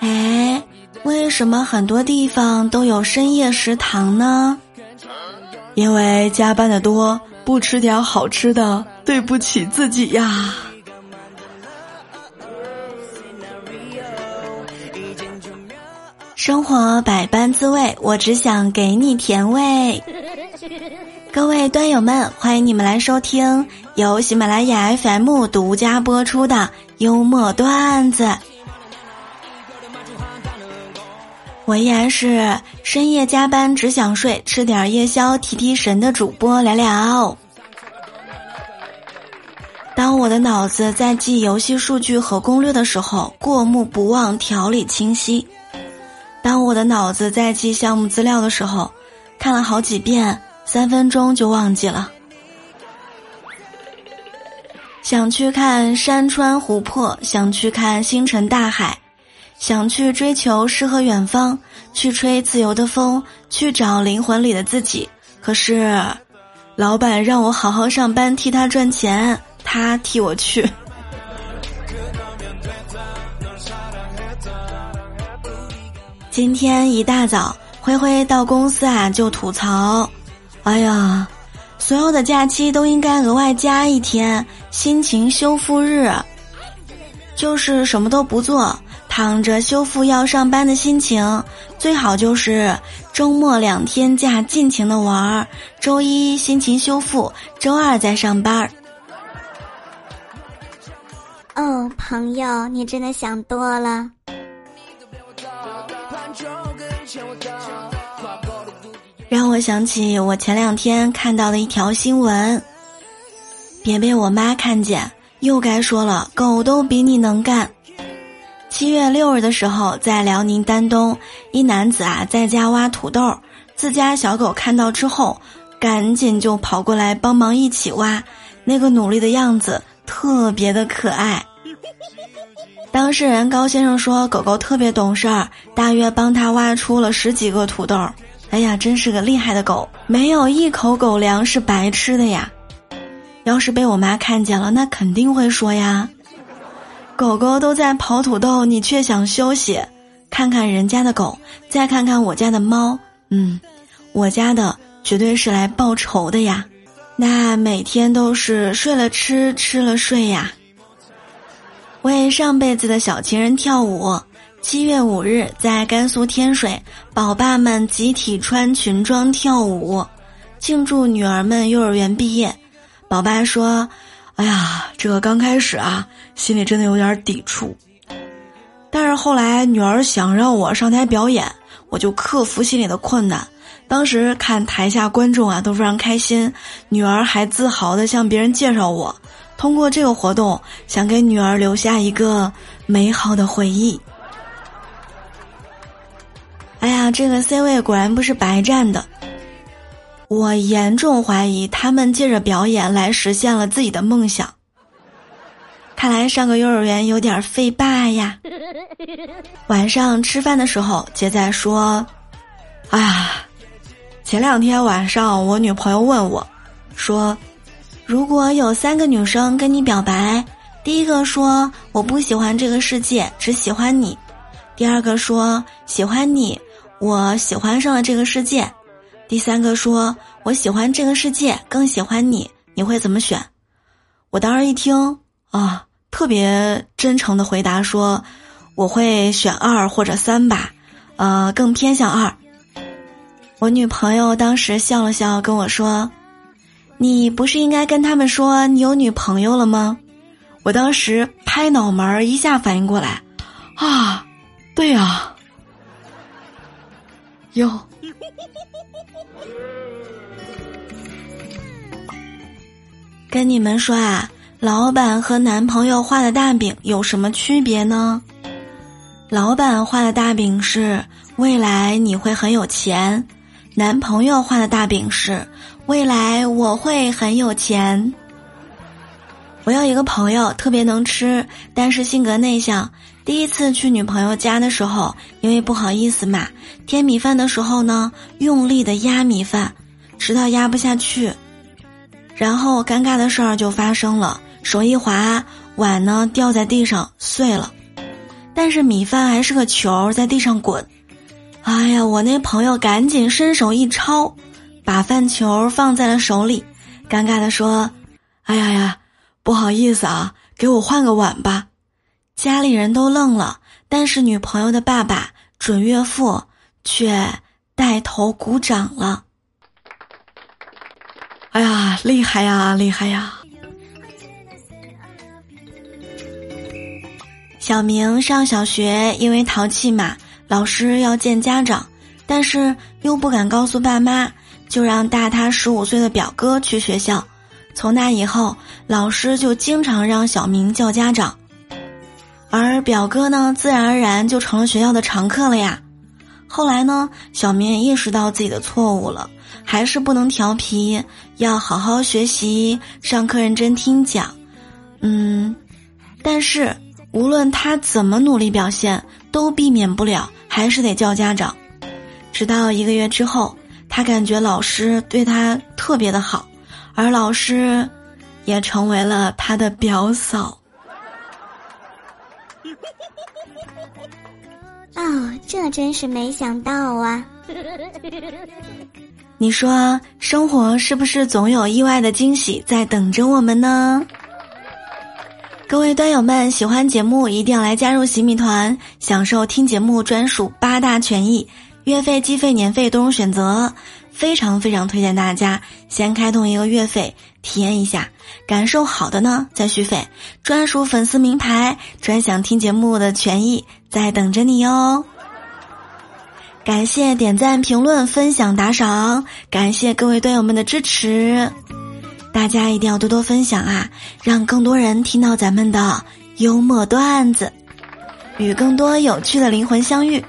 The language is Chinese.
哎，为什么很多地方都有深夜食堂呢？因为加班的多，不吃点好吃的，对不起自己呀。生活百般滋味，我只想给你甜味。各位端友们，欢迎你们来收听由喜马拉雅 FM 独家播出的幽默段子。我依然是深夜加班只想睡，吃点夜宵提提神的主播聊聊。当我的脑子在记游戏数据和攻略的时候，过目不忘，条理清晰。当我的脑子在记项目资料的时候，看了好几遍，三分钟就忘记了。想去看山川湖泊，想去看星辰大海，想去追求诗和远方，去吹自由的风，去找灵魂里的自己。可是，老板让我好好上班，替他赚钱，他替我去。今天一大早，灰灰到公司啊就吐槽：“哎呀，所有的假期都应该额外加一天心情修复日，就是什么都不做，躺着修复要上班的心情。最好就是周末两天假尽情的玩儿，周一心情修复，周二再上班。”哦，朋友，你真的想多了。想起我前两天看到的一条新闻，别被我妈看见，又该说了，狗都比你能干。七月六日的时候，在辽宁丹东，一男子啊在家挖土豆，自家小狗看到之后，赶紧就跑过来帮忙一起挖，那个努力的样子特别的可爱。当事人高先生说：“狗狗特别懂事儿，大约帮他挖出了十几个土豆。哎呀，真是个厉害的狗，没有一口狗粮是白吃的呀！要是被我妈看见了，那肯定会说呀：狗狗都在刨土豆，你却想休息？看看人家的狗，再看看我家的猫，嗯，我家的绝对是来报仇的呀！那每天都是睡了吃，吃了睡呀。”为上辈子的小情人跳舞。七月五日，在甘肃天水，宝爸们集体穿裙装跳舞，庆祝女儿们幼儿园毕业。宝爸说：“哎呀，这个刚开始啊，心里真的有点抵触，但是后来女儿想让我上台表演，我就克服心里的困难。当时看台下观众啊都非常开心，女儿还自豪的向别人介绍我。”通过这个活动，想给女儿留下一个美好的回忆。这个 C 位果然不是白占的。我严重怀疑他们借着表演来实现了自己的梦想。看来上个幼儿园有点费爸呀。晚上吃饭的时候，杰仔说：“哎呀，前两天晚上我女朋友问我，说。”如果有三个女生跟你表白，第一个说我不喜欢这个世界，只喜欢你；第二个说喜欢你，我喜欢上了这个世界；第三个说我喜欢这个世界，更喜欢你，你会怎么选？我当时一听啊，特别真诚的回答说，我会选二或者三吧，呃，更偏向二。我女朋友当时笑了笑，跟我说。你不是应该跟他们说你有女朋友了吗？我当时拍脑门，一下反应过来，啊，对啊，哟，跟你们说啊，老板和男朋友画的大饼有什么区别呢？老板画的大饼是未来你会很有钱，男朋友画的大饼是。未来我会很有钱。我有一个朋友特别能吃，但是性格内向。第一次去女朋友家的时候，因为不好意思嘛，添米饭的时候呢，用力的压米饭，直到压不下去，然后尴尬的事儿就发生了。手一滑，碗呢掉在地上碎了，但是米饭还是个球在地上滚。哎呀，我那朋友赶紧伸手一抄，把饭球放在了手里，尴尬的说：“哎呀呀，不好意思啊，给我换个碗吧。”家里人都愣了，但是女朋友的爸爸准岳父却带头鼓掌了。哎呀，厉害呀，厉害呀！小明上小学，因为淘气嘛。老师要见家长，但是又不敢告诉爸妈，就让大他十五岁的表哥去学校。从那以后，老师就经常让小明叫家长，而表哥呢，自然而然就成了学校的常客了呀。后来呢，小明也意识到自己的错误了，还是不能调皮，要好好学习，上课认真听讲。嗯，但是无论他怎么努力表现，都避免不了。还是得叫家长，直到一个月之后，他感觉老师对他特别的好，而老师也成为了他的表嫂。这真是没想到啊！你说生活是不是总有意外的惊喜在等着我们呢？各位端友们，喜欢节目一定要来加入洗米团，享受听节目专属八大权益，月费、季费、年费都有选择，非常非常推荐大家先开通一个月费体验一下，感受好的呢再续费，专属粉丝名牌、专享听节目的权益在等着你哦。感谢点赞、评论、分享、打赏，感谢各位队友们的支持。大家一定要多多分享啊，让更多人听到咱们的幽默段子，与更多有趣的灵魂相遇。